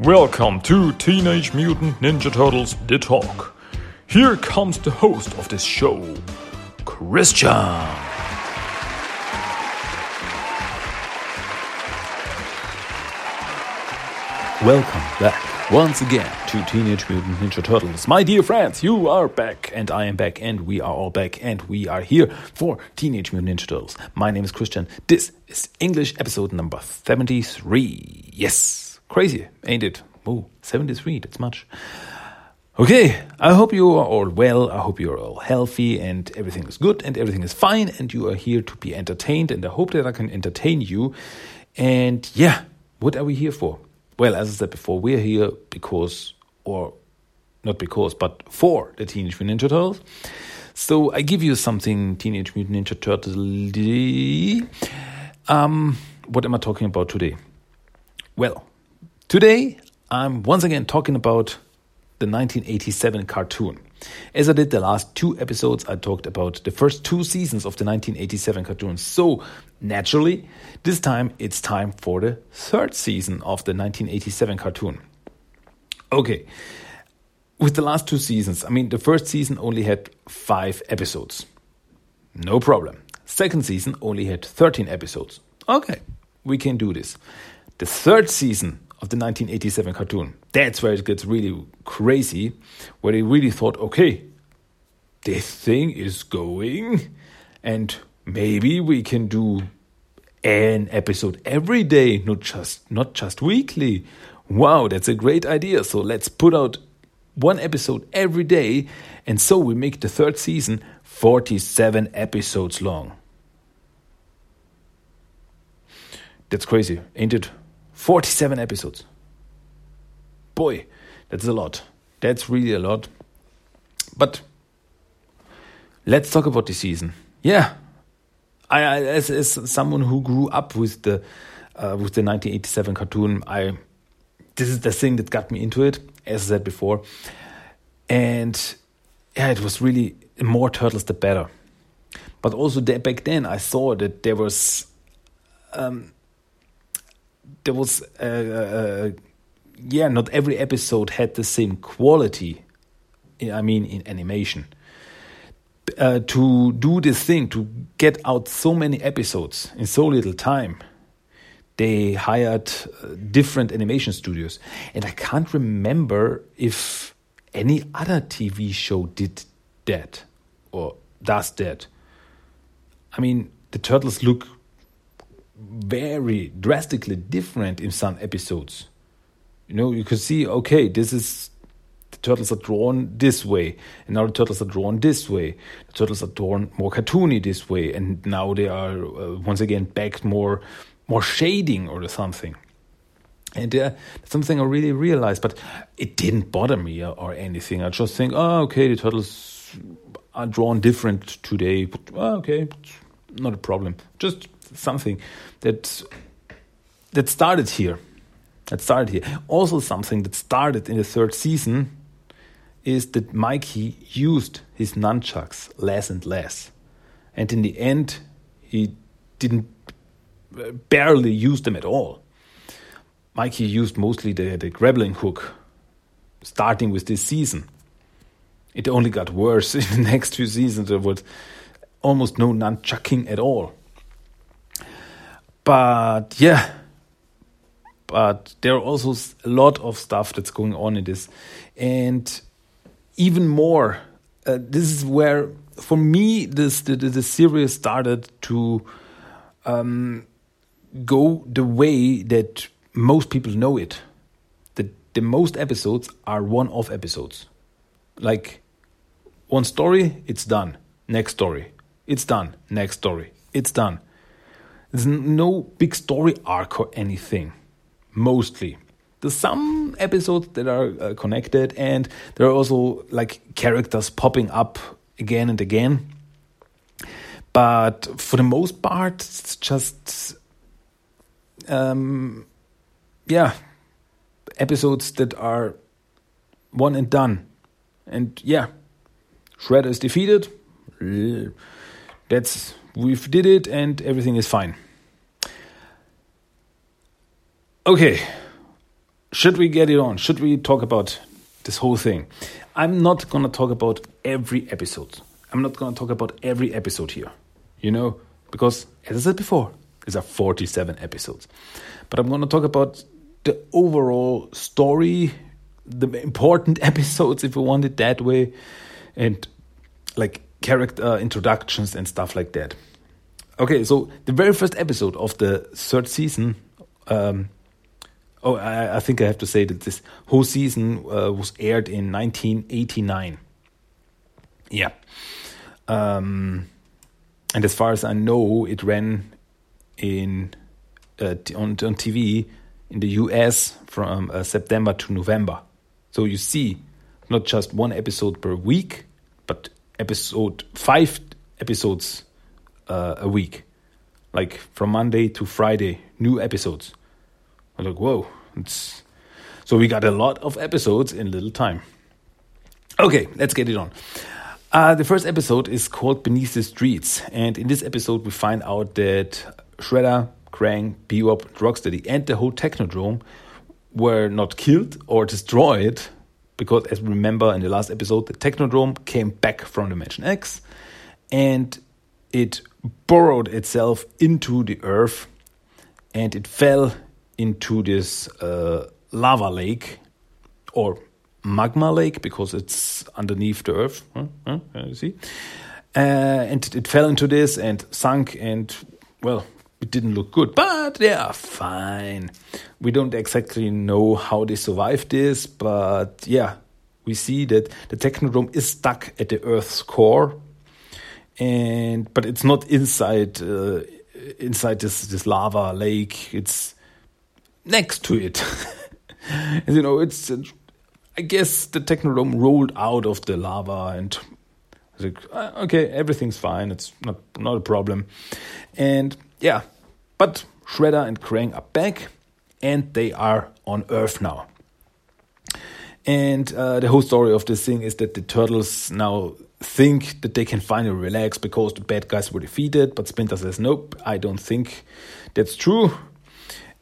Welcome to Teenage Mutant Ninja Turtles The Talk. Here comes the host of this show, Christian. Welcome back once again to Teenage Mutant Ninja Turtles. My dear friends, you are back, and I am back, and we are all back, and we are here for Teenage Mutant Ninja Turtles. My name is Christian. This is English episode number 73. Yes, crazy, ain't it? Oh, 73, that's much. Okay, I hope you are all well. I hope you are all healthy and everything is good and everything is fine and you are here to be entertained. And I hope that I can entertain you. And yeah, what are we here for? Well, as I said before, we're here because, or not because, but for the Teenage Mutant Ninja Turtles. So I give you something Teenage Mutant Ninja Turtles. Um, what am I talking about today? Well, today I'm once again talking about the 1987 cartoon. As I did the last two episodes, I talked about the first two seasons of the 1987 cartoon. So, naturally, this time it's time for the third season of the 1987 cartoon. Okay, with the last two seasons, I mean, the first season only had five episodes. No problem. Second season only had 13 episodes. Okay, we can do this. The third season of the 1987 cartoon. That's where it gets really crazy, where they really thought, okay, this thing is going, and maybe we can do an episode every day, not just not just weekly. Wow, that's a great idea. So let's put out one episode every day, and so we make the third season 47 episodes long. That's crazy, ain't it? 47 episodes. Boy, that's a lot. That's really a lot. But let's talk about the season. Yeah, I, I as, as someone who grew up with the uh, with the 1987 cartoon, I this is the thing that got me into it, as I said before, and yeah, it was really more turtles the better. But also back then, I saw that there was um, there was uh, uh, yeah not every episode had the same quality i mean in animation. Uh, to do this thing to get out so many episodes in so little time they hired uh, different animation studios. And i can't remember if any other tv show did that or does that. I mean the turtles look very drastically different in some episodes. You know, you could see, okay, this is the turtles are drawn this way, and now the turtles are drawn this way. The turtles are drawn more cartoony this way, and now they are uh, once again back more more shading or something. And uh, something I really realized, but it didn't bother me or, or anything. I just think, oh, okay, the turtles are drawn different today. But, oh, okay, not a problem. Just something that that started here. That started here. Also, something that started in the third season is that Mikey used his nunchucks less and less, and in the end, he didn't uh, barely use them at all. Mikey used mostly the, the grappling hook, starting with this season. It only got worse in the next few seasons. There was almost no nunchucking at all. But yeah, but there are also a lot of stuff that's going on in this, and even more. Uh, this is where, for me, this the, the, series started to um, go the way that most people know it. The the most episodes are one-off episodes, like one story, it's done. Next story, it's done. Next story, it's done there's no big story arc or anything, mostly. There's some episodes that are uh, connected, and there are also like characters popping up again and again. But for the most part, it's just, um, yeah, episodes that are one and done. And yeah, Shredder is defeated. That's we've did it and everything is fine. Okay, should we get it on? Should we talk about this whole thing? I'm not gonna talk about every episode. I'm not gonna talk about every episode here, you know, because as I said before, these are 47 episodes. But I'm gonna talk about the overall story, the important episodes, if you want it that way, and like character introductions and stuff like that. Okay, so the very first episode of the third season. Um, oh, I, I, think I have to say that this whole season uh, was aired in 1989. Yeah. Um, and as far as I know, it ran in uh, on, on TV in the US from uh, September to November. So you see, not just one episode per week, but episode five episodes uh, a week, like from Monday to Friday, new episodes. I was like, whoa, it's so we got a lot of episodes in little time. Okay, let's get it on. Uh, the first episode is called Beneath the Streets, and in this episode we find out that Shredder, Krang, Bebop, Rocksteady, and the whole Technodrome were not killed or destroyed because, as we remember in the last episode, the Technodrome came back from Dimension X and it burrowed itself into the earth and it fell into this uh, lava lake or magma lake because it's underneath the earth. Huh? Huh? You see? Uh, and it fell into this and sunk, and well, it didn't look good, but they are fine. We don't exactly know how they survived this, but yeah, we see that the Technodrome is stuck at the Earth's core, and but it's not inside uh, inside this this lava lake. It's next to it. and, you know, it's I guess the Technodrome rolled out of the lava and like, uh, okay, everything's fine. It's not not a problem. And yeah, but Shredder and Krang are back, and they are on Earth now. And uh, the whole story of this thing is that the turtles now think that they can finally relax because the bad guys were defeated. But Splinter says, nope, I don't think that's true.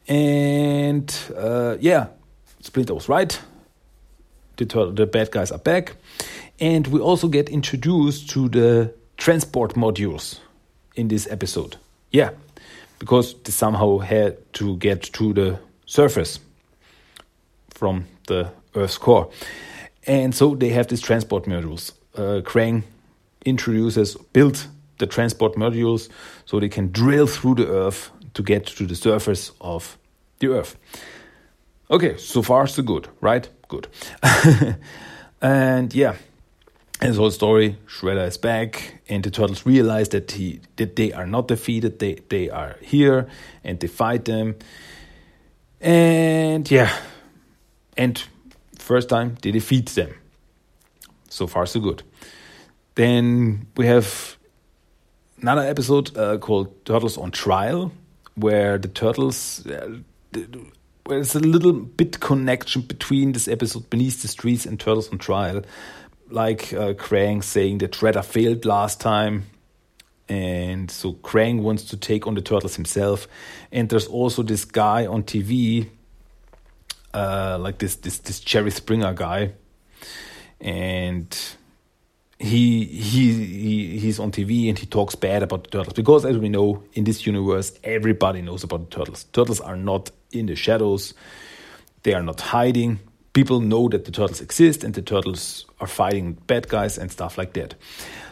And uh, yeah, Splinter was right. The, turtle, the bad guys are back. And we also get introduced to the transport modules in this episode. Yeah, because they somehow had to get to the surface from the Earth's core. And so they have these transport modules. Uh, Krang introduces, built the transport modules so they can drill through the Earth to get to the surface of the Earth. Okay, so far so good, right? Good. and yeah, and the whole story, Shredder is back, and the turtles realize that he that they are not defeated. They they are here, and they fight them. And yeah, and first time they defeat them. So far so good. Then we have another episode uh, called Turtles on Trial, where the turtles. Uh, there's a little bit connection between this episode Beneath the Streets and Turtles on Trial like uh, Krang saying that Shredder failed last time. And so Krang wants to take on the turtles himself. And there's also this guy on TV, uh, like this this this Jerry Springer guy, and he he he he's on TV and he talks bad about the turtles because as we know in this universe everybody knows about the turtles. Turtles are not in the shadows; they are not hiding people know that the turtles exist and the turtles are fighting bad guys and stuff like that.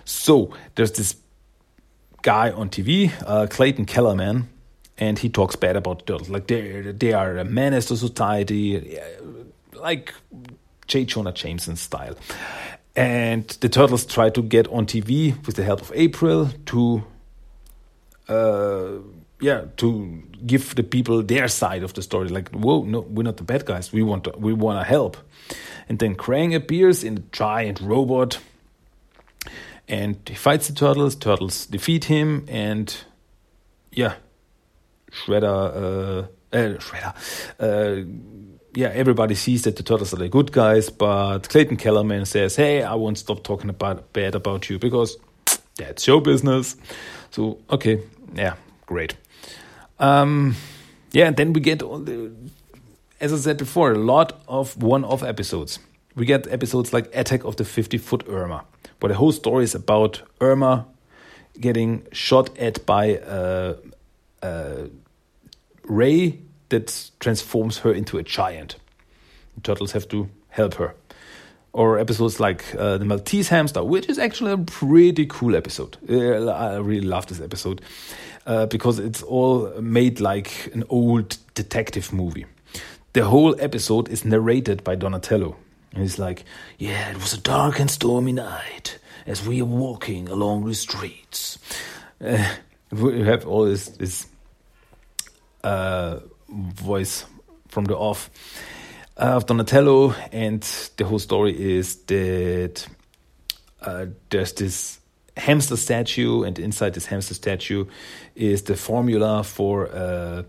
So there's this guy on TV, uh, Clayton Kellerman, and he talks bad about turtles. Like they they are a menace to society, like J. Jonah Jameson style. And the turtles try to get on TV with the help of April to uh, yeah to give the people their side of the story like whoa no we're not the bad guys we want to, we want to help and then krang appears in a giant robot and he fights the turtles turtles defeat him and yeah shredder uh, uh shredder uh, yeah, everybody sees that the turtles are the good guys, but Clayton Kellerman says, "Hey, I won't stop talking about bad about you because that's your business." So, okay, yeah, great. Um, yeah, and then we get as I said before, a lot of one-off episodes. We get episodes like Attack of the 50-Foot Irma, where the whole story is about Irma getting shot at by a, a ray that transforms her into a giant. The turtles have to help her. Or episodes like uh, the Maltese Hamster, which is actually a pretty cool episode. Uh, I really love this episode uh, because it's all made like an old detective movie. The whole episode is narrated by Donatello. And he's like, Yeah, it was a dark and stormy night as we are walking along the streets. Uh, we have all this, this uh, voice from the off of Donatello, and the whole story is that uh, there's this hamster statue, and inside this hamster statue is the formula for uh,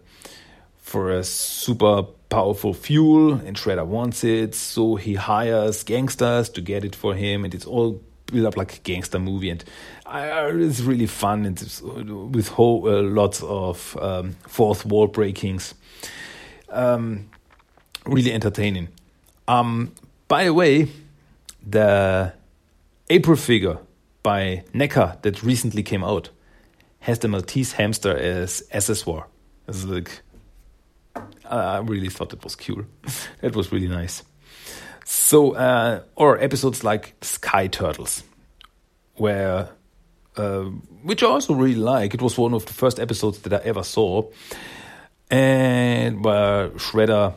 for a super powerful fuel, and Shredder wants it, so he hires gangsters to get it for him, and it's all built up like a gangster movie, and uh, it's really fun, and with whole, uh, lots of um, fourth wall breakings. Um, really entertaining. Um, by the way, the April figure by NECA that recently came out has the Maltese hamster as accessoire. It's like I really thought it was cool. it was really nice. So, uh, or episodes like Sky Turtles, where uh, which I also really like. It was one of the first episodes that I ever saw, and where Shredder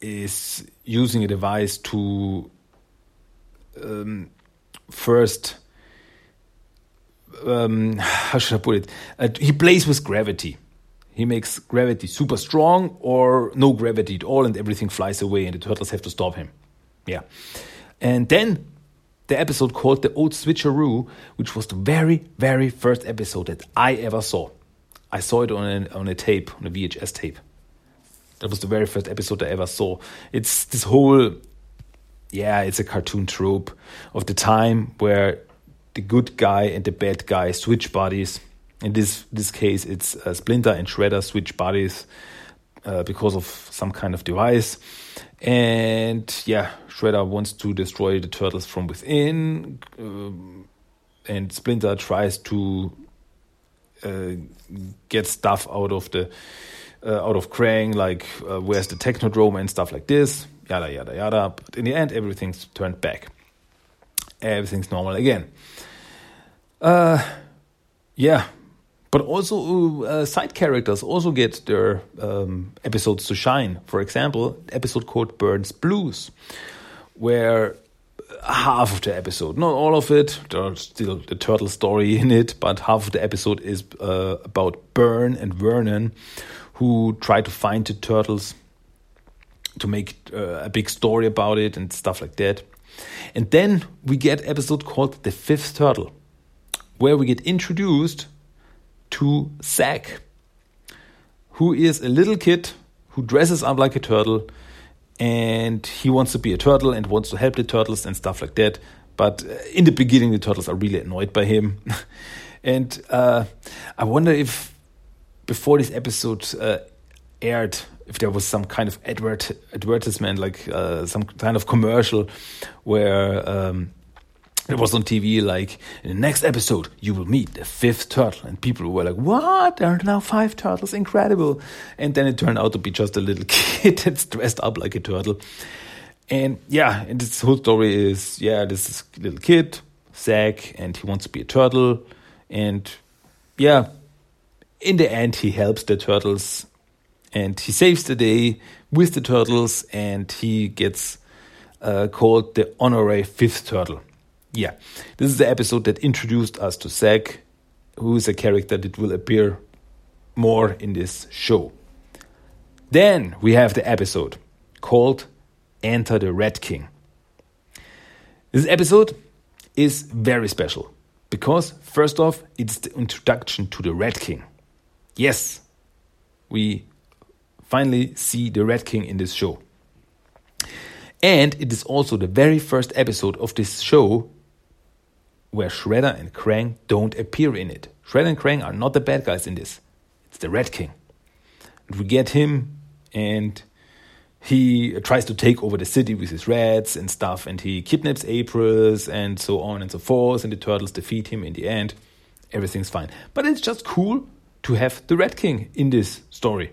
is using a device to um, first um, how should I put it? Uh, he plays with gravity. He makes gravity super strong or no gravity at all, and everything flies away, and the turtles have to stop him. Yeah. And then the episode called The Old Switcheroo, which was the very, very first episode that I ever saw. I saw it on on a tape, on a VHS tape. That was the very first episode I ever saw. It's this whole, yeah, it's a cartoon trope of the time where the good guy and the bad guy switch bodies. In this this case, it's uh, Splinter and Shredder switch bodies uh, because of some kind of device. And yeah, Shredder wants to destroy the turtles from within, um, and Splinter tries to uh, get stuff out of the uh, out of Krang, like uh, where's the Technodrome and stuff like this, yada yada yada. But in the end, everything's turned back. Everything's normal again. Uh, yeah, but also uh, side characters also get their um, episodes to shine. For example, episode called Burne's Blues, where half of the episode, not all of it, there's still the turtle story in it, but half of the episode is uh, about Burn and Vernon, who try to find the turtles to make uh, a big story about it and stuff like that. And then we get episode called The Fifth Turtle, where we get introduced to Zach, who is a little kid who dresses up like a turtle and he wants to be a turtle and wants to help the turtles and stuff like that. But uh, in the beginning, the turtles are really annoyed by him. and uh, I wonder if before this episode uh, aired, if there was some kind of advert advertisement, like uh, some kind of commercial, where um, it was on TV, like in the next episode you will meet the fifth turtle, and people were like, "What? There are now five turtles! Incredible!" And then it turned out to be just a little kid that's dressed up like a turtle. And yeah, and this whole story is yeah, this is little kid, Zach, and he wants to be a turtle, and yeah, in the end, he helps the turtles and he saves the day with the turtles and he gets uh, called the honorary fifth turtle. Yeah, this is the episode that introduced us to Zach, who is a character that will appear more in this show. Then we have the episode called Enter the Red King. This episode is very special because, first off, it's the introduction to the Red King yes, we finally see the Red King in this show. And it is also the very first episode of this show where Shredder and Krang don't appear in it. Shredder and Krang are not the bad guys in this. It's the Red King. And we get him and he tries to take over the city with his rats and stuff, and he kidnaps Aprils and so on and so forth, and the turtles defeat him in the end. Everything's fine. But it's just cool to have the Red King in this story.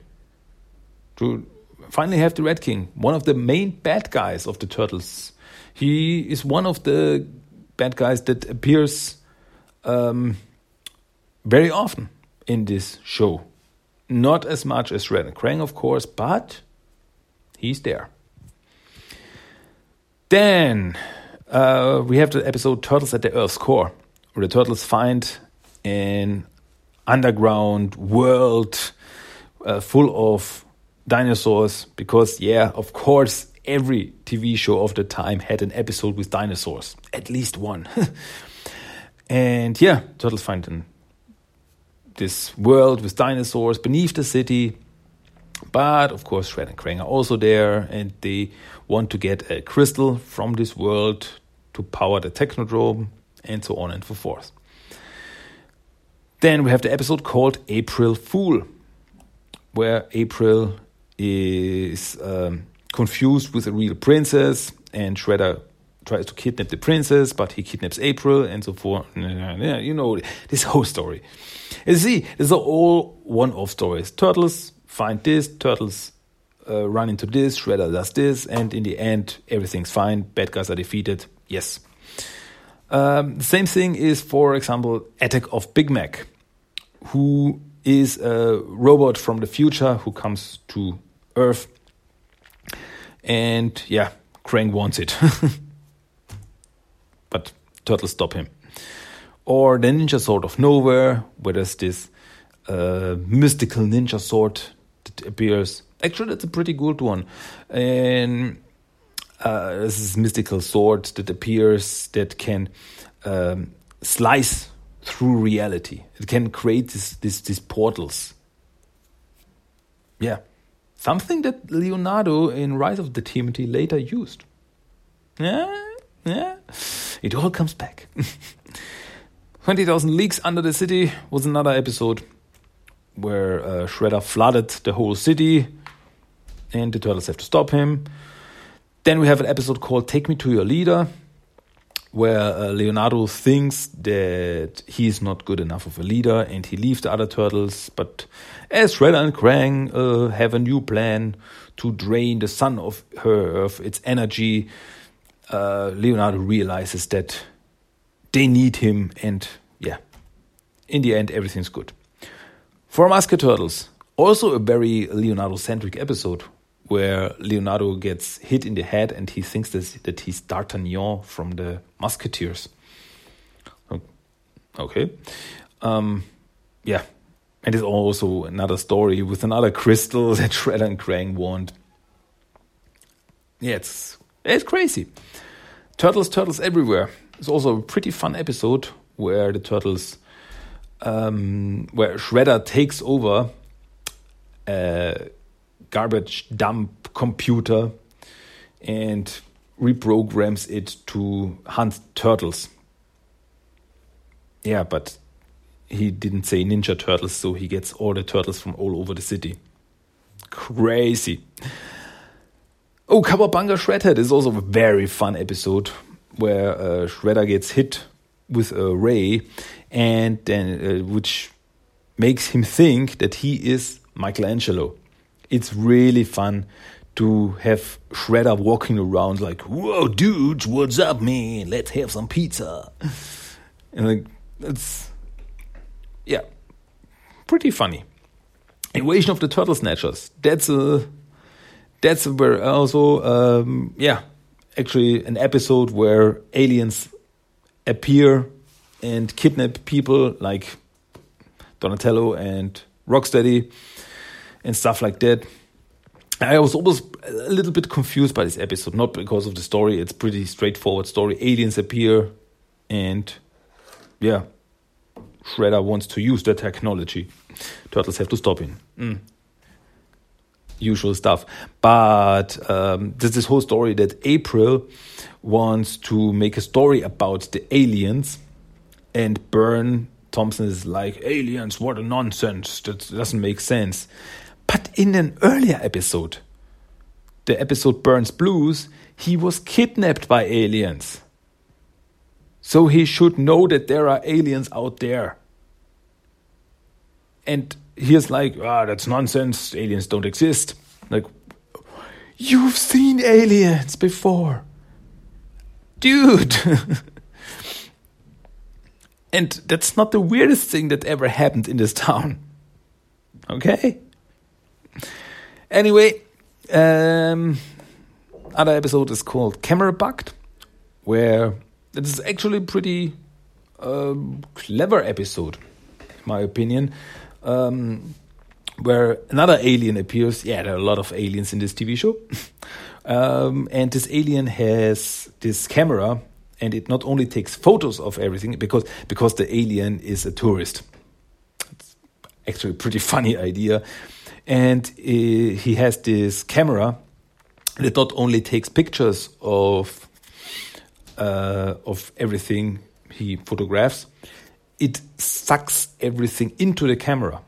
To finally have the Red King, one of the main bad guys of the Turtles. He is one of the bad guys that appears um, very often in this show. Not as much as Red and Krang, of course, but he's there. Then uh, we have the episode Turtles at the Earth's Core, where the turtles find an underground world uh, full of dinosaurs. Because, yeah, of course, every TV show of the time had an episode with dinosaurs, at least one. and yeah, turtles find this world with dinosaurs beneath the city but of course, Shred and Krang are also there, and they want to get a crystal from this world to power the Technodrome, and so on and so forth. Then we have the episode called April Fool, where April is um, confused with a real princess, and Shredder tries to kidnap the princess, but he kidnaps April, and so forth. Yeah, you know this whole story. You see, these are all one-off stories. Turtles find this, turtles uh, run into this, Shredder does this, and in the end, everything's fine. Bad guys are defeated. Yes. Um, the same thing is, for example, Attack of Big Mac, who is a robot from the future who comes to Earth. And yeah, Krang wants it. but Turtles stop him. Or the Ninja Sword of Nowhere, where there's this uh, mystical ninja sword that appears. Actually, that's a pretty good one. And uh, this is mystical sword that appears that can um, slice through reality. It can create this, this, these portals. Yeah. Something that Leonardo in Rise of the TMNT later used. Yeah, yeah. It all comes back. 20,000 Leagues Under the City was another episode where uh, Shredder flooded the whole city, and the turtles have to stop him. Then we have an episode called "Take Me to Your Leader," where uh, Leonardo thinks that he is not good enough of a leader, and he leaves the other turtles. But as Shredder and Krang uh, have a new plan to drain the sun of her of its energy, uh, Leonardo realizes that they need him, and yeah, in the end, everything's good. Four Musketurtles, also a very Leonardo centric episode where Leonardo gets hit in the head and he thinks that, he's D'Artagnan from the Musketeers. Okay. Um, yeah. And it's also another story with another crystal that Shredder and Krang want. Yeah, it's, it's crazy. Turtles, Turtles Everywhere. It's also a pretty fun episode where the turtles um, where Shredder takes over a garbage dump computer and reprograms it to hunt turtles. Yeah, but he didn't say Ninja Turtles, so he gets all the turtles from all over the city. Crazy. Oh, Cowabunga Shredhead is also a very fun episode where uh, Shredder gets hit with a ray and then uh, which makes him think that he is Michelangelo. It's really fun to have Shredder walking around like, "Whoa, dudes, what's up, man? Let's have some pizza." And like, it's yeah, pretty funny. Invasion of the Turtle Snatchers. That's a that's where also um, yeah, actually an episode where aliens appear and kidnap people like Donatello and Rocksteady and stuff like that. I was almost a little bit confused by this episode, not because of the story. It's pretty straightforward story. Aliens appear, and yeah, Shredder wants to use that technology. Turtles have to stop him. Mm. Usual stuff. But um, there's this whole story that April wants to make a story about the aliens and Burne Thompson is like, aliens, what a nonsense. That doesn't make sense. But in an earlier episode, the episode Burne's Blues, he was kidnapped by aliens. So he should know that there are aliens out there. And he's like, ah, that's nonsense. Aliens don't exist. Like, you've seen aliens before. Dude. and that's not the weirdest thing that ever happened in this town. Okay? Anyway, um, other episode is called Camera Bugged, where it is actually a pretty um, clever episode, in my opinion, um, where another alien appears. Yeah, there are a lot of aliens in this TV show. um, and this alien has this camera, and it not only takes photos of everything because because the alien is a tourist. It's actually a pretty funny idea, and uh, he has this camera that not only takes pictures of uh, of everything he photographs, it sucks everything into the camera.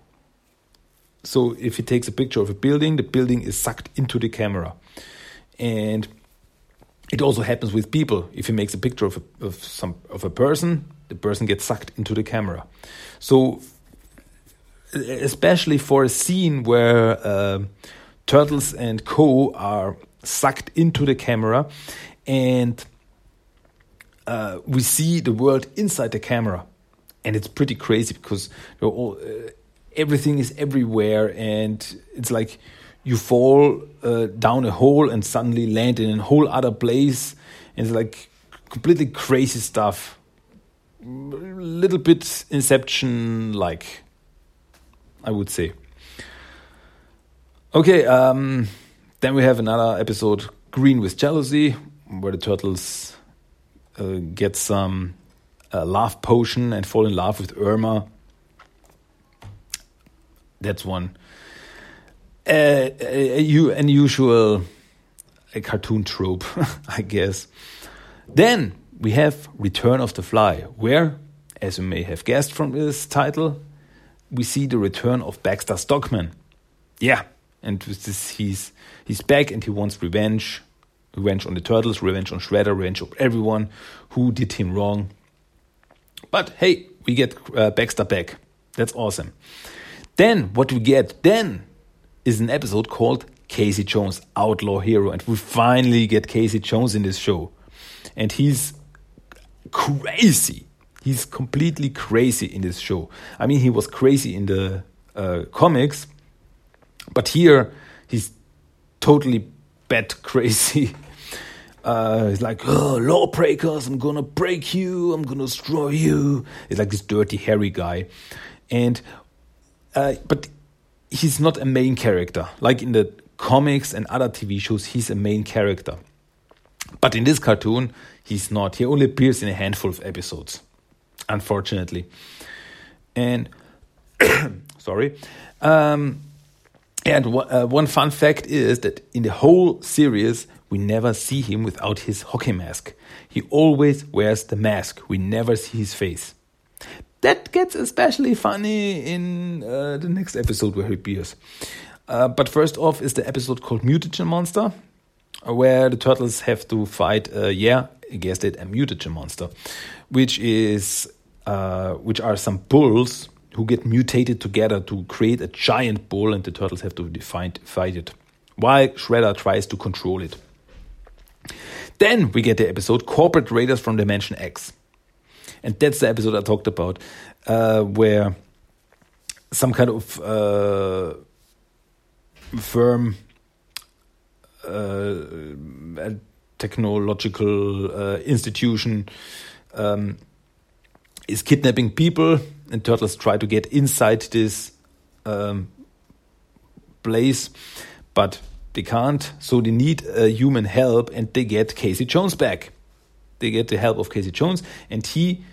So if he takes a picture of a building, the building is sucked into the camera, and it also happens with people. If he makes a picture of a, of some of a person, the person gets sucked into the camera. So especially for a scene where uh, turtles and co are sucked into the camera and uh, we see the world inside the camera. And it's pretty crazy because all, uh, everything is everywhere and it's like you fall uh, down a hole and suddenly land in a whole other place. And it's like completely crazy stuff. Little bit inception like i would say okay um, then we have another episode green with jealousy where the turtles uh, get some uh, love potion and fall in love with Irma. That's one. Uh, a, an usual a cartoon trope, I guess. Then we have Return of the Fly, where, as you may have guessed from this title, we see the return of Baxter Stockman. Yeah, and this, he's he's back and he wants revenge, revenge on the turtles, revenge on Shredder, revenge on everyone who did him wrong. But hey, we get uh, Baxter back. That's awesome. Then what we get then is an episode called Casey Jones, Outlaw Hero, and we finally get Casey Jones in this show, and he's crazy. He's completely crazy in this show. I mean, he was crazy in the uh, comics, but here he's totally bat crazy. Uh, he's like, oh, lawbreakers, I'm gonna break you, I'm gonna destroy you. He's like this dirty, hairy guy. And, uh, but he's not a main character. Like in the comics and other TV shows, he's a main character. But in this cartoon, he's not. He only appears in a handful of episodes, unfortunately. And, sorry. Um, and uh, one fun fact is that in the whole series, we never see him without his hockey mask. He always wears the mask. We never see his face. That gets especially funny in uh, the next episode where he appears. Uh, but first off is the episode called Mutagen Monster, where the turtles have to fight, uh, yeah, guessed it, a mutagen monster, which is uh, which are some bulls who get mutated together to create a giant bull, and the turtles have to define, fight it, while Shredder tries to control it. Then we get the episode Corporate Raiders from Dimension X. And that's the episode I talked about, uh, where some kind of uh, firm, uh, technological uh, institution um, is kidnapping people and turtles try to get inside this um, place, but they can't. So they need uh, human help, and they get Casey Jones back. They get the help of Casey Jones, and he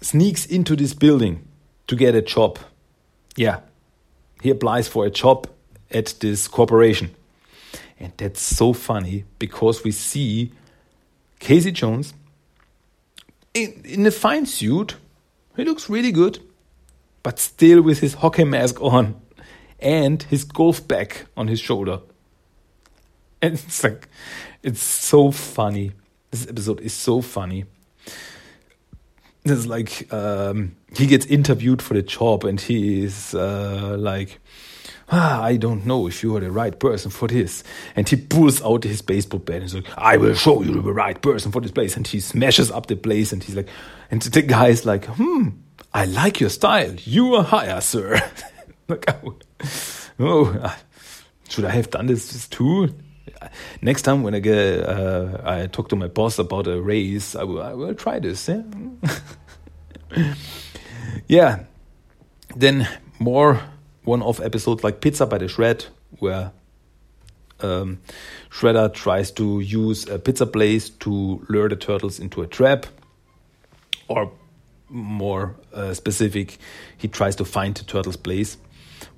sneaks into this building to get a job. Yeah, he applies for a job at this corporation. And that's so funny because we see Casey Jones in, in a fine suit. He looks really good but still with his hockey mask on and his golf bag on his shoulder. and it's like, it's so funny. This episode is so funny. It's like um, he gets interviewed for the job, and he is uh, like, ah, I don't know if you are the right person for this. And he pulls out his baseball bat and he's like, I will show you the right person for this place. And he smashes up the place, and he's like, and the guy is like, hmm, I like your style. You are higher, sir. like, oh, oh, should I have done this too? next time when I get, uh, I talk to my boss about a raise, I will, I will try this. Yeah. yeah. Then more one-off episodes like Pizza by the Shred, where um, Shredder tries to use a pizza place to lure the turtles into a trap, or more uh, specific, he tries to find the turtles' place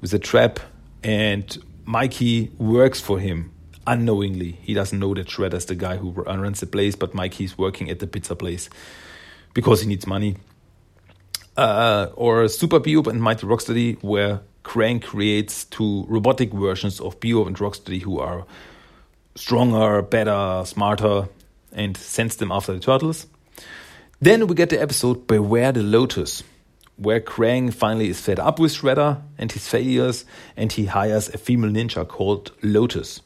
with a trap, and Mikey works for him unknowingly. He doesn't know that Shredder's the guy who runs the place, but Mikey's working at the pizza place because he needs money. Uh, or Super Bebop and Mighty Rocksteady, where Krang creates two robotic versions of Bebop and Rocksteady who are stronger, better, smarter, and sends them after the turtles. Then we get the episode Beware the Lotus, where Krang finally is fed up with Shredder and his failures, and he hires a female ninja called Lotus.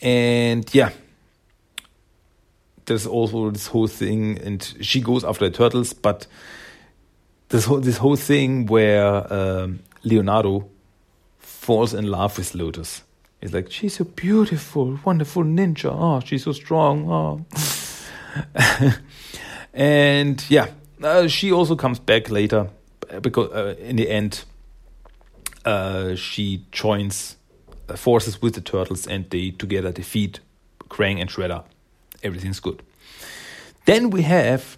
And yeah, there's also this whole thing, and she goes after the turtles, but this whole this whole thing where um, Leonardo falls in love with Lotus. He's like, she's so beautiful, wonderful ninja. Oh, she's so strong. Oh. and yeah, uh, she also comes back later because uh, in the end, uh, she joins forces with the turtles and they together defeat Krang and Shredder. Everything's good. Then we have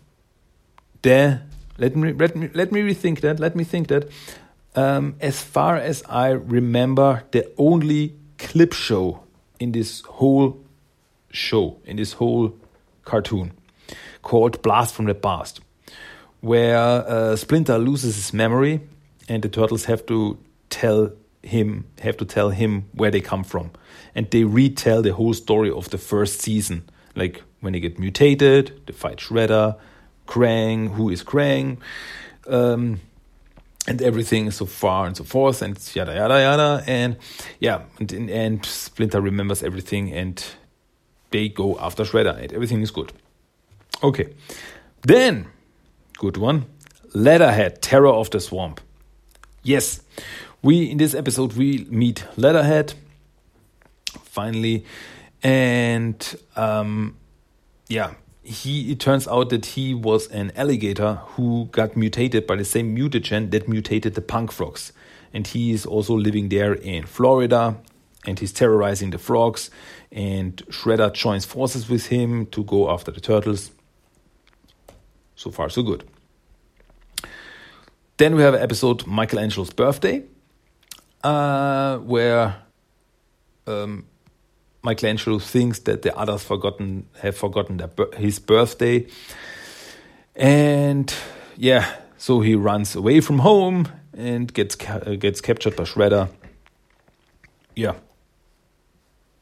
the let me let me let me rethink that. Let me think that. Um, as far as I remember, the only clip show in this whole show, in this whole cartoon, called Blast from the Past, where uh, Splinter loses his memory and the turtles have to tell him have to tell him where they come from. And they retell the whole story of the first season like when they get mutated they fight shredder krang who is krang? Um, and everything so far and so forth and yada yada yada. And yeah and in end splinter remembers everything and they go after shredder and everything is good. Okay. Then good one leatherhead terror of the swamp. Yes we in this episode we meet Leatherhead finally, and um, yeah, he it turns out that he was an alligator who got mutated by the same mutagen that mutated the punk frogs, and he is also living there in Florida, and he's terrorizing the frogs. And Shredder joins forces with him to go after the turtles. So far, so good. Then we have an episode Michelangelo's birthday, uh, where um, Michelangelo thinks that the others forgotten have forgotten their, his birthday, and yeah, so he runs away from home and gets ca gets captured by Shredder. Yeah,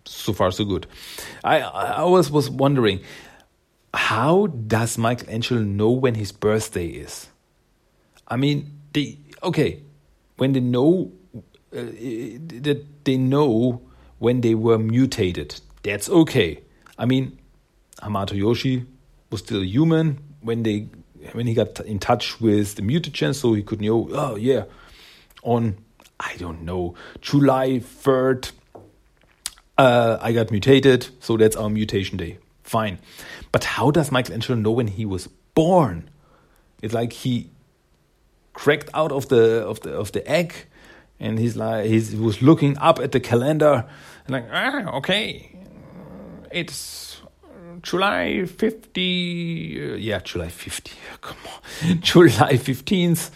so far so good. I I always was wondering, how does Michelangelo know when his birthday is? I mean, they okay when they know uh, that they know when they were mutated. That's okay. I mean, Hamato Yoshi was still human when they when he got in touch with the mutagen, so he could know. Oh yeah, on I don't know July third, uh, I got mutated, so that's our mutation day. Fine, but how does Michelangelo know when he was born? It's like he cracked out of the of the of the egg and he's like he was looking up at the calendar and like ah, okay. It's july 50 uh, yeah july 50 come on. July 15th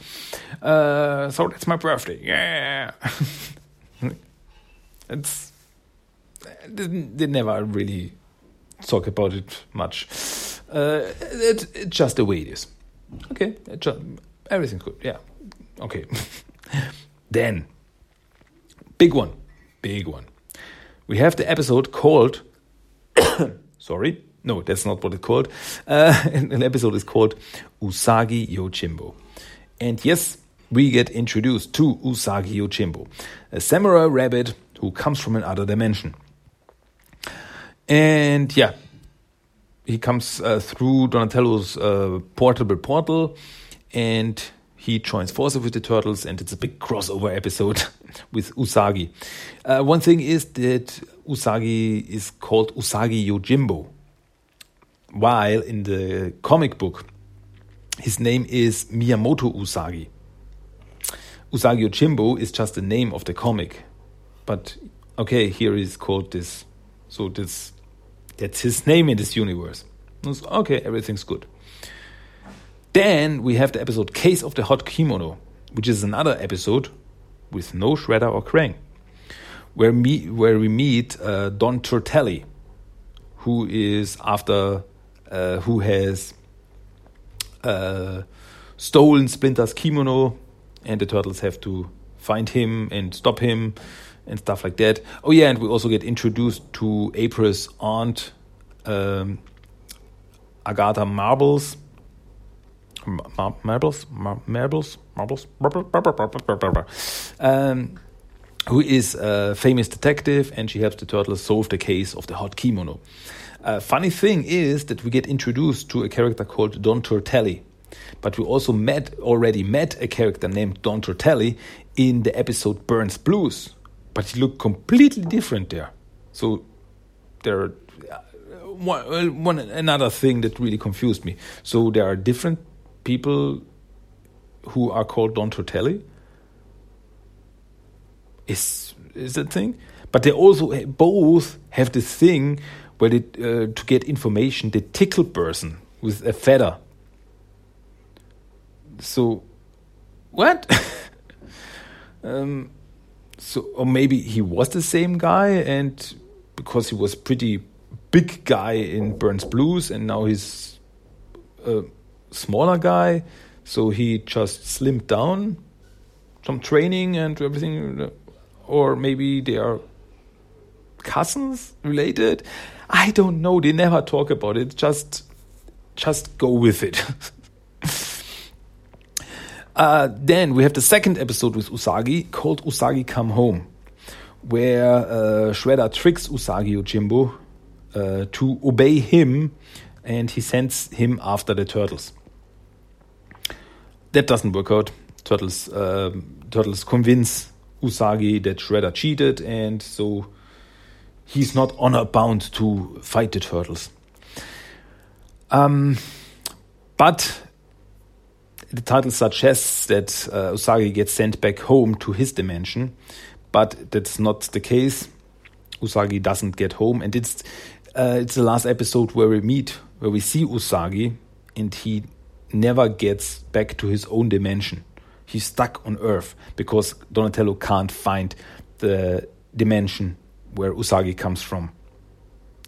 uh, so that's my birthday yeah. It's they never really talk about it much. Uh, it, it's just the way it is. Okay just, everything's good yeah. Okay then Big one, big one. we have the episode called. sorry, no, that's not what it's called. Uh, an episode is called Usagi Yojimbo. And yes, we get introduced to Usagi Yojimbo, a samurai rabbit who comes from another dimension. And yeah, he comes uh, through Donatello's uh, portable portal and he joins forces with the turtles, and it's a big crossover episode with Usagi. Uh, one thing is that Usagi is called Usagi Yojimbo, while in the comic book, his name is Miyamoto Usagi. Usagi Yojimbo is just the name of the comic, but okay, here he's called this, so this that's his name in this universe. Okay, everything's good. Then we have the episode Case of the Hot Kimono, which is another episode with no Shredder or Krang, where, me, where we meet uh, Don Turtelli, who is after, uh, who has uh, stolen Splinter's kimono, and the turtles have to find him and stop him and stuff like that. Oh yeah, and we also get introduced to April's aunt, um, Agatha Marbles, marbles, marbles, marbles, um, who is a famous detective, and she helps the turtles solve the case of the hot kimono. Uh, funny thing is that we get introduced to a character called Don Turtelli, but we also met already met a character named Don Turtelli in the episode Burne's Blues, but he looked completely different there. So there uh, one, one another thing that really confused me. So there are different people who are called Don Turtelli is is that thing. But they also both have this thing where they uh, to get information they tickle person with a feather. So what? Um, so or maybe he was the same guy and because he was pretty big guy in Burne's Blues and now he's uh, smaller guy, so he just slimmed down, some training and everything, or maybe they are cousins related. I don't know. They never talk about it. Just, just go with it. uh, then we have the second episode with Usagi called Usagi Come Home, where uh, Shredder tricks Usagi Yojimbo uh, to obey him, and he sends him after the turtles that doesn't work out. Turtles uh, Turtles convince Usagi that Shredder cheated, and so he's not honor bound to fight the turtles. Um, but the title suggests that uh, Usagi gets sent back home to his dimension, but that's not the case. Usagi doesn't get home, and it's uh, it's the last episode where we meet, where we see Usagi, and he never gets back to his own dimension. He's stuck on Earth because Donatello can't find the dimension where Usagi comes from.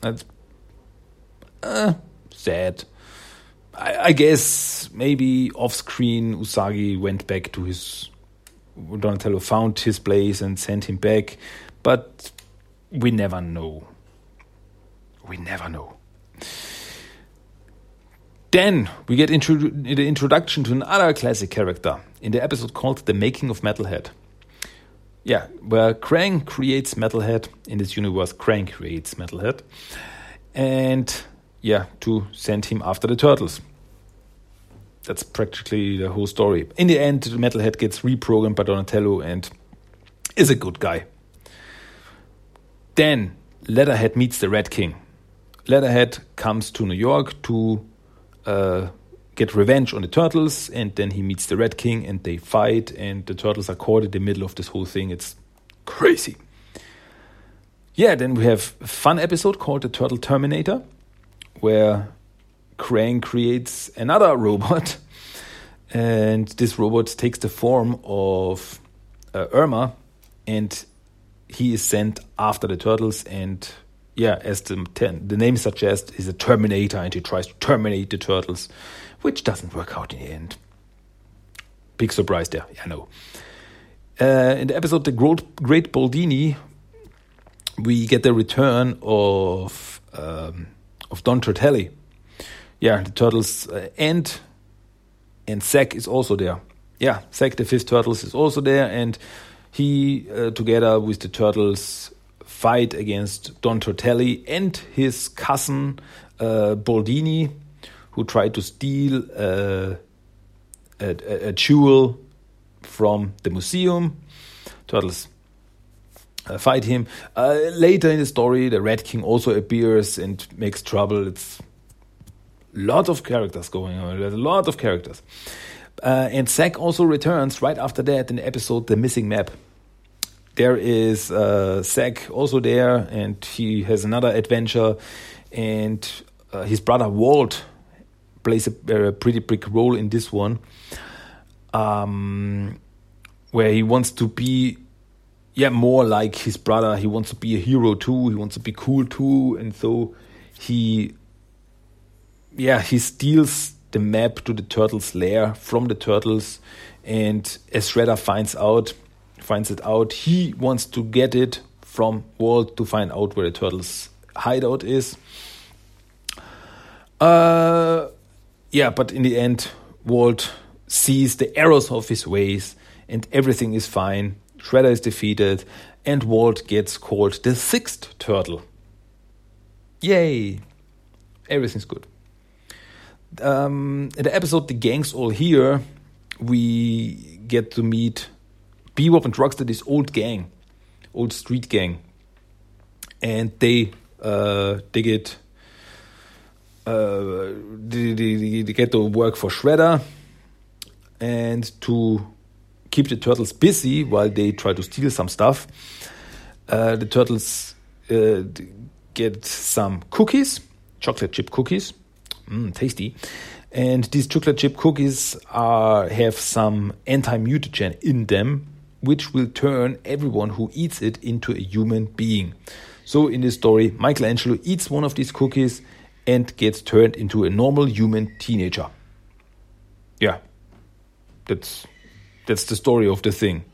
That's uh, sad. I, I guess maybe off screen Usagi went back to his. Donatello found his place and sent him back, but we never know. We never know. Then we get the introduction to another classic character in the episode called The Making of Metalhead. Yeah, where Krang creates Metalhead in this universe, Krang creates Metalhead. And yeah, to send him after the turtles. That's practically the whole story. In the end, Metalhead gets reprogrammed by Donatello and is a good guy. Then Leatherhead meets the Rat King. Leatherhead comes to New York to uh, get revenge on the turtles, and then he meets the Rat King, and they fight, and the turtles are caught in the middle of this whole thing. It's crazy. Yeah, then we have a fun episode called the Turtle Terminator, where Krang creates another robot, and this robot takes the form of uh, Irma, and he is sent after the turtles and yeah, as the, the name suggests, is a Terminator and he tries to terminate the turtles, which doesn't work out in the end. Big surprise there, I know. Uh, in the episode The Great Boldini, we get the return of um, of Don Turtelli. Yeah, the turtles uh, and and Zach is also there. Yeah, Zach the fifth turtles is also there, and he uh, together with the turtles fight against Don Turtelli and his cousin uh, Boldini, who tried to steal uh, a, a, a jewel from the museum. Turtles uh, fight him. Uh, later in the story, the Rat King also appears and makes trouble. It's a lot of characters going on. There's a lot of characters. Uh, and Zach also returns right after that in the episode The Missing Map. There is uh, also there, and he has another adventure. And uh, his brother Walt plays a, a, pretty big role in this one, um, where he wants to be yeah, more like his brother. He wants to be a hero too. He wants to be cool too, and so he, yeah, he steals the map to the turtles' lair from the turtles, and as Shredder finds out, finds it out, he wants to get it from Walt to find out where the turtles' hideout is. Uh, yeah, but in the end, Walt sees the errors of his ways, and everything is fine Shredder is defeated, and Walt gets called the sixth turtle. Yay! Everything's good. Um, in the episode The Gang's All Here, we get to meet Bebop and Rocksteady, this old gang, old street gang. And they uh, they get uh, they, they, they get to work for Shredder and to keep the turtles busy while they try to steal some stuff. Uh, the turtles uh, get some cookies, chocolate chip cookies, mm, tasty. And these chocolate chip cookies are have some anti-mutagen in them, which will turn everyone who eats it into a human being. So in this story, Michelangelo eats one of these cookies and gets turned into a normal human teenager. Yeah, that's that's the story of the thing.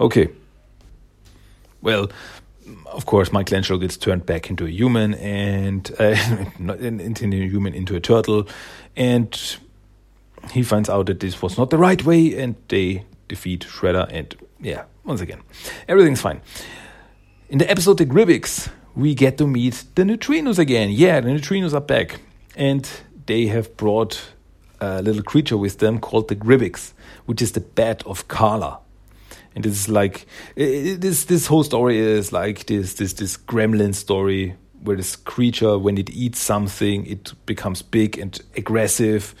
Okay. Well, of course, Michelangelo gets turned back into a human and uh, not into a human into a turtle, and he finds out that this was not the right way, and they defeat Shredder. And yeah, once again, everything's fine. In the episode The Grybyx, we get to meet the neutrinos again. Yeah, the neutrinos are back, and they have brought a little creature with them called the Grybyx, which is the bat of Kala. And it's like it, this this whole story is like this this this gremlin story where this creature when it eats something it becomes big and aggressive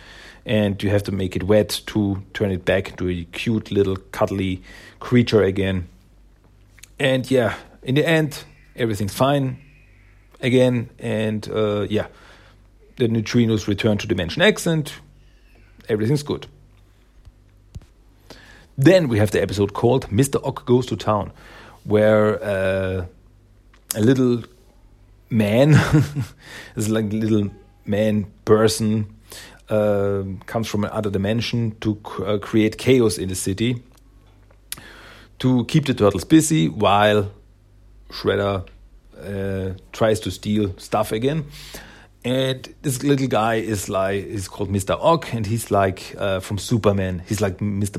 and you have to make it wet to turn it back into a cute little cuddly creature again. And yeah, in the end everything's fine again and uh, yeah the neutrinos return to dimension X and everything's good. Then we have the episode called Mr. Ogg Goes to Town, where uh, a little man, is like a little man person, comes from another dimension to uh, create chaos in the city, to keep the turtles busy while Shredder uh, tries to steal stuff again. And this little guy is like, he's called Mr. Ogg, and he's like uh, from Superman. He's like Mr.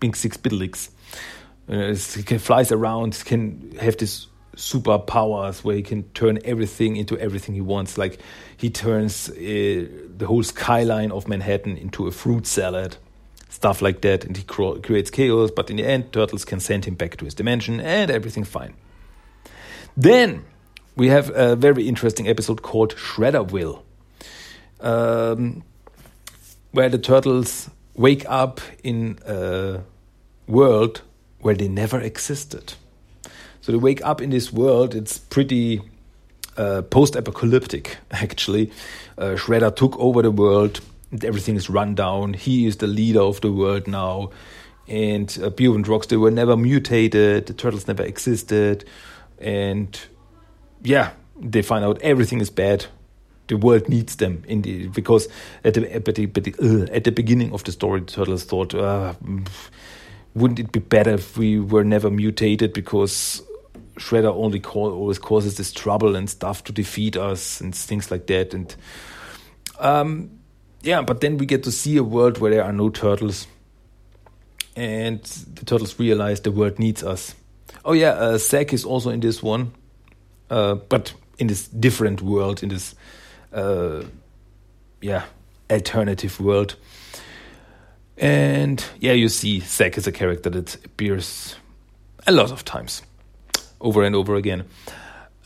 Mxyzptlk. Uh, he can flies around, can have this superpowers where he can turn everything into everything he wants. Like he turns uh, the whole skyline of Manhattan into a fruit salad, stuff like that, and he creates chaos. But in the end, Turtles can send him back to his dimension, and everything's fine. Then we have a very interesting episode called Shredderville, um, where the turtles wake up in a world where they never existed. So they wake up in this world. It's pretty uh, post-apocalyptic, actually. Uh, Shredder took over the world. Everything is run down. He is the leader of the world now. And uh, Bio and they were never mutated. The turtles never existed. And yeah, they find out everything is bad. The world needs them in the because at the at the, at the, uh, beginning of the story, the turtles thought, uh, wouldn't it be better if we were never mutated because Shredder only call, always causes this trouble and stuff to defeat us and things like that. And um, yeah, but then we get to see a world where there are no turtles, and the turtles realize the world needs us. Oh yeah, uh, Zach is also in this one, uh, but in this different world, in this uh, yeah alternative world. And yeah, you see Zach is a character that appears a lot of times, over and over again.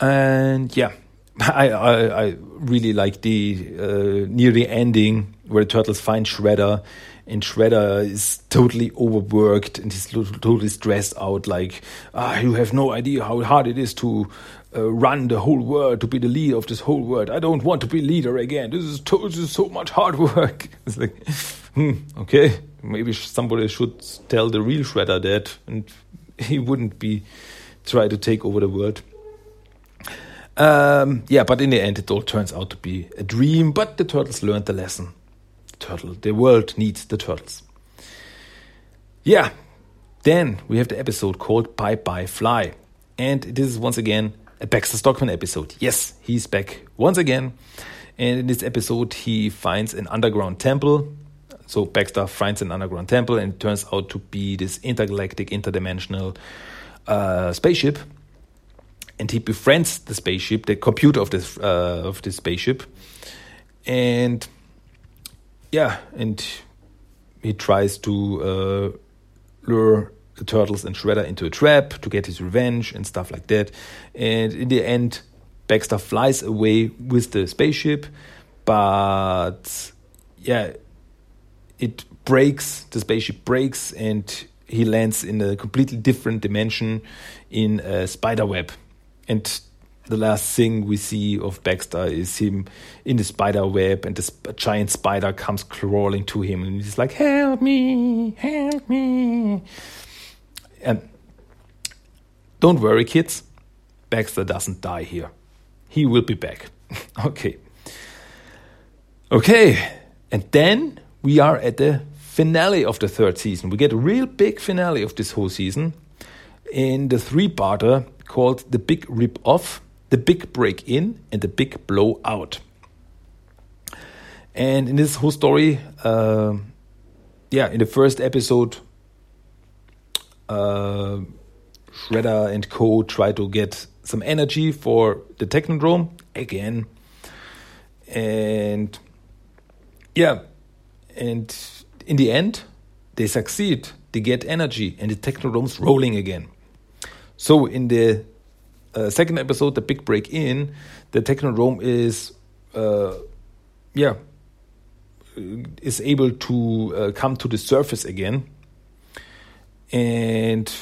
And yeah, I I, I really like the uh, near the ending where the turtles find Shredder, and Shredder is totally overworked and he's totally stressed out. Like, ah, you have no idea how hard it is to uh, run the whole world, to be the leader of this whole world. I don't want to be leader again. This is, this is so much hard work. It's like, hmm, okay, maybe somebody should tell the real Shredder that, and he wouldn't be try to take over the world. Um, yeah, but in the end, it all turns out to be a dream. But the turtles learned the lesson. Turtle, the world needs the turtles. Yeah, then we have the episode called Bye Bye Fly. And this is once again a Baxter Stockman episode. Yes, he's back once again. And in this episode, he finds an underground temple. So Baxter finds an underground temple, and it turns out to be this intergalactic, interdimensional uh, spaceship. And he befriends the spaceship, the computer of this uh, of this spaceship, and yeah, and he tries to uh, lure the turtles and Shredder into a trap to get his revenge and stuff like that. And in the end, Baxter flies away with the spaceship, but yeah, it breaks. The spaceship breaks, and he lands in a completely different dimension in uh, a spider web. And the last thing we see of Baxter is him in the spider web, and this giant spider comes crawling to him, and he's like, "Help me! Help me!" And don't worry, kids. Baxter doesn't die here. He will be back. okay. Okay. And then we are at the finale of the third season. We get a real big finale of this whole season in the three parter called The Big Rip Off, The Big Break In, and The Big Blow Out. And in this whole story, uh, yeah, in the first episode, uh, Shredder and Co. try to get some energy for the Technodrome again. And yeah, and in the end, they succeed. They get energy, and the Technodrome's rolling again. So in the uh, second episode, the big break in, the Technodrome is, uh, yeah, is able to uh, come to the surface again and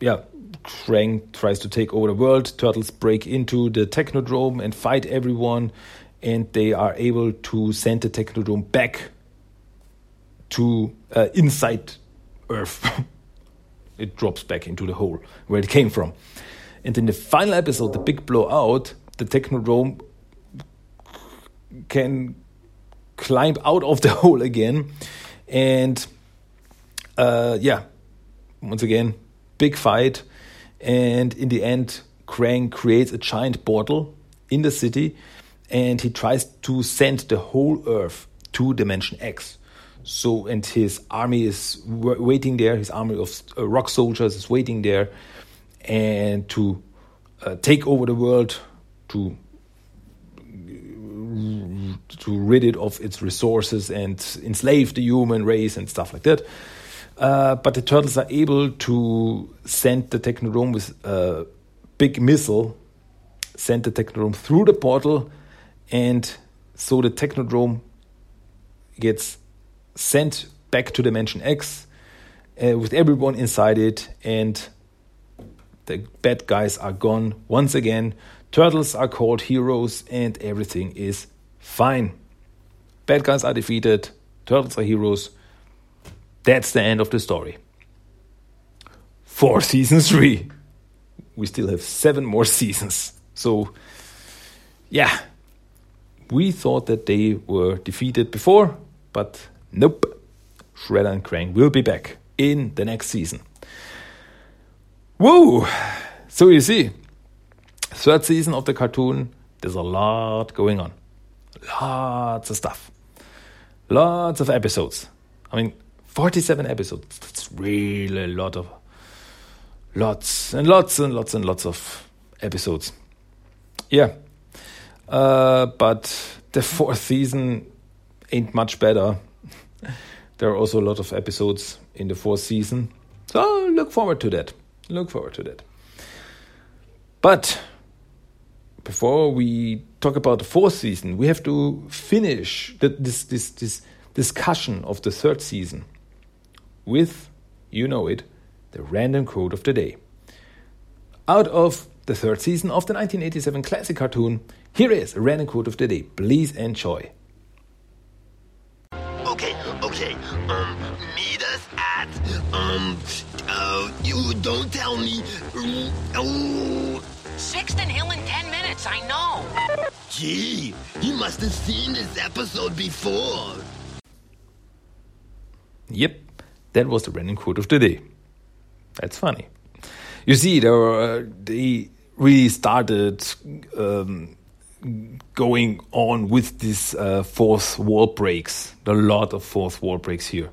yeah, Krang tries to take over the world. Turtles break into the Technodrome and fight everyone, and they are able to send the Technodrome back to uh, inside Earth. it drops back into the hole where it came from. And in the final episode, the big blowout, the Technodrome can climb out of the hole again, and uh, yeah, once again, big fight. And in the end, Krang creates a giant portal in the city and he tries to send the whole Earth to Dimension X. So, and his army is waiting there, his army of uh, rock soldiers is waiting there and to uh, take over the world, to to rid it of its resources and enslave the human race and stuff like that. Uh, but the turtles are able to send the Technodrome with a big missile, send the Technodrome through the portal, and so the Technodrome gets sent back to Dimension X uh, with everyone inside it, and the bad guys are gone once again. Turtles are called heroes, and everything is fine. Bad guys are defeated, turtles are heroes that's the end of the story. For season three. We still have seven more seasons. So, yeah, we thought that they were defeated before, but nope. Shredder and Krang will be back in the next season. Whoa! So you see, Third season of the cartoon, there's a lot going on. Lots of stuff. Lots of episodes. I mean, 47 episodes. That's really a lot of lots and lots and lots and lots of episodes. Yeah. Uh, but the fourth season ain't much better. There are also a lot of episodes in the fourth season. So look forward to that. Look forward to that. But before we talk about the fourth season, we have to finish the, this, this, this discussion of the third season with, you know it, the random quote of the day. Out of the third season of the 1987 classic cartoon, here is a random quote of the day. Please enjoy. Don't tell me. Oh. Sixth and Hill in ten minutes. I know. Gee, he must have seen this episode before. Yep, that was the random quote of the day. That's funny. You see, there were, uh, they really started um, going on with these uh, fourth wall breaks. A lot of fourth wall breaks here.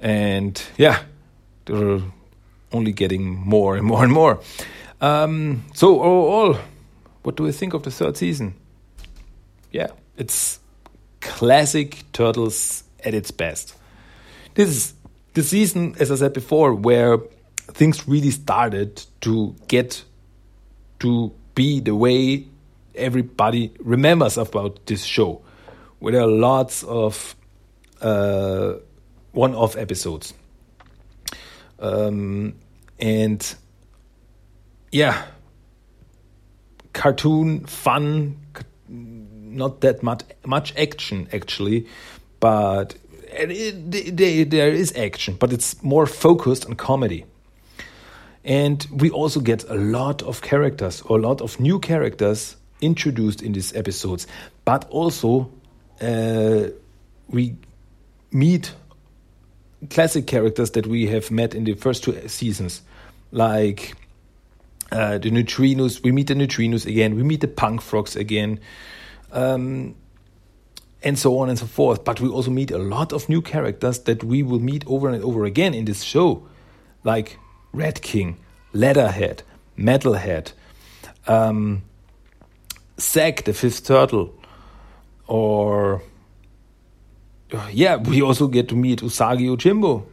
And yeah, they're only getting more and more and more. Um, so, overall, what do we think of the third season? Yeah, it's classic Turtles at its best. This is the season, as I said before, where things really started to get to be the way everybody remembers about this show, where there are lots of uh, one-off episodes, um, and yeah, cartoon fun, not that much much action actually, but it, there is action, but it's more focused on comedy. And we also get a lot of characters, or a lot of new characters introduced in these episodes. But also, uh, we meet classic characters that we have met in the first two seasons, like uh, the Neutrinos. We meet the Neutrinos again. We meet the Punk Frogs again. Um, and so on and so forth. But we also meet a lot of new characters that we will meet over and over again in this show, like Rat King, Leatherhead, Metalhead, um, Zach, the fifth turtle, or yeah, we also get to meet Usagi Yojimbo.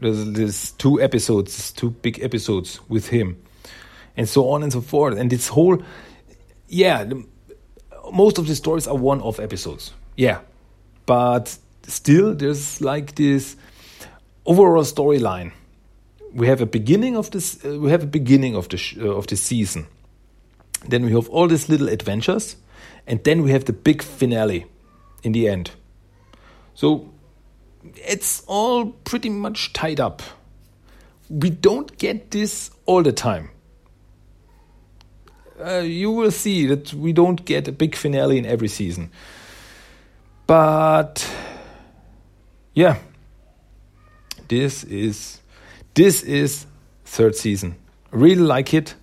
There's, there's two episodes, two big episodes with him, and so on and so forth. And this whole, yeah, the, most of the stories are one-off episodes yeah, but still, there's like this overall storyline. We have a beginning of this. Uh, we have a beginning of the uh, of the season. Then we have all these little adventures, and then we have the big finale in the end. So it's all pretty much tied up. We don't get this all the time. Uh, you will see that we don't get a big finale in every season. But yeah, this is this is third season. Really like it.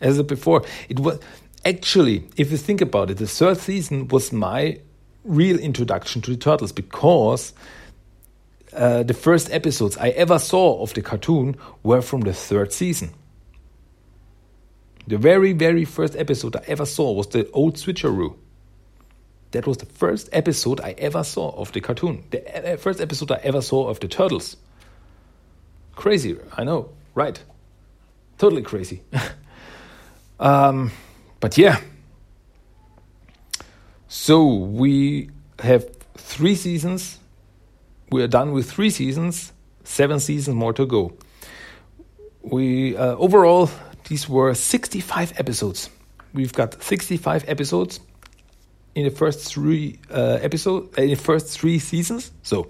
As before, it was actually, if you think about it, the third season was my real introduction to the turtles because uh, the first episodes I ever saw of the cartoon were from the third season. The very, very first episode I ever saw was the old switcheroo. That was the first episode I ever saw of the cartoon. The first episode I ever saw of the Turtles. Crazy, I know, right? Totally crazy. um, but yeah. So we have three seasons. We are done with three seasons, seven seasons more to go. We uh, overall these were 65 episodes. We've got 65 episodes in the first three uh, episodes, uh, in the first three seasons. So,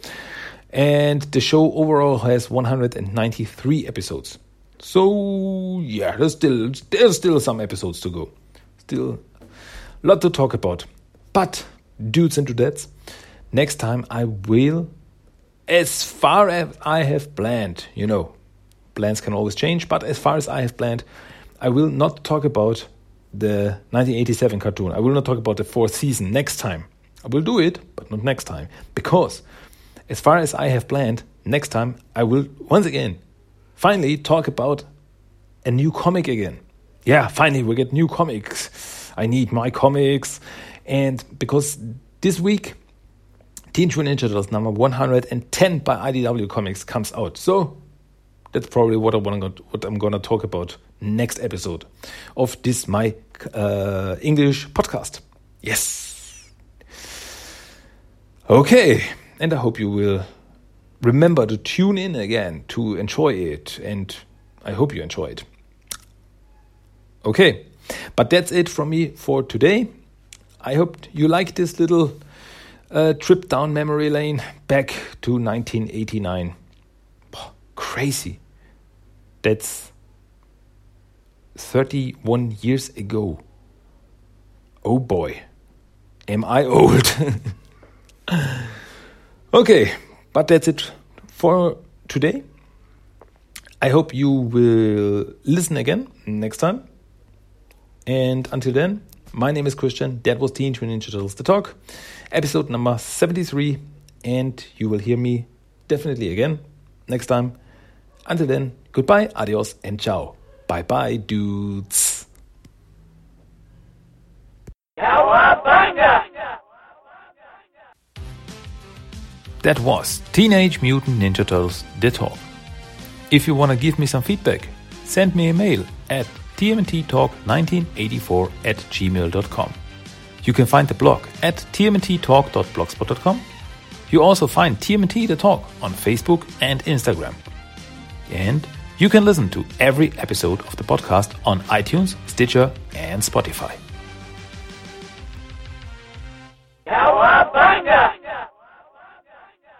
and the show overall has 193 episodes. So yeah, there's still there's still some episodes to go. Still a lot to talk about. But dudes and dudettes, next time I will, as far as I have planned, you know, plans can always change, but as far as I have planned, I will not talk about the 1987 cartoon. I will not talk about the fourth season next time. I will do it, but not next time. Because, as far as I have planned, next time I will once again finally talk about a new comic again. Yeah, finally we get new comics. I need my comics. And because this week, Teen Mutant Ninja Turtles number 110 by IDW Comics comes out. So that's probably what I want what I'm gonna talk about next episode of this my uh, English podcast. Yes. Okay, and I hope you will remember to tune in again to enjoy it, and I hope you enjoy it. Okay, but that's it from me for today. I hope you like this little uh, trip down memory lane back to 1989 crazy. That's 31 years ago. Oh boy, am I old. okay, but that's it for today. I hope you will listen again next time. And until then, my name is Christian. That was Teenage Mutant Ninja Turtles The Talk, episode number 73. And you will hear me definitely again next time. Until then, goodbye, adios, and ciao. Bye bye, dudes. That was Teenage Mutant Ninja Turtles The Talk. If you want to give me some feedback, send me a mail at tmnttalk1984 at gmail.com. You can find the blog at tmnttalk.blogspot.com. You also find TMT The Talk on Facebook and Instagram. And you can listen to every episode of the podcast on iTunes, Stitcher, and Spotify. Cowabunga!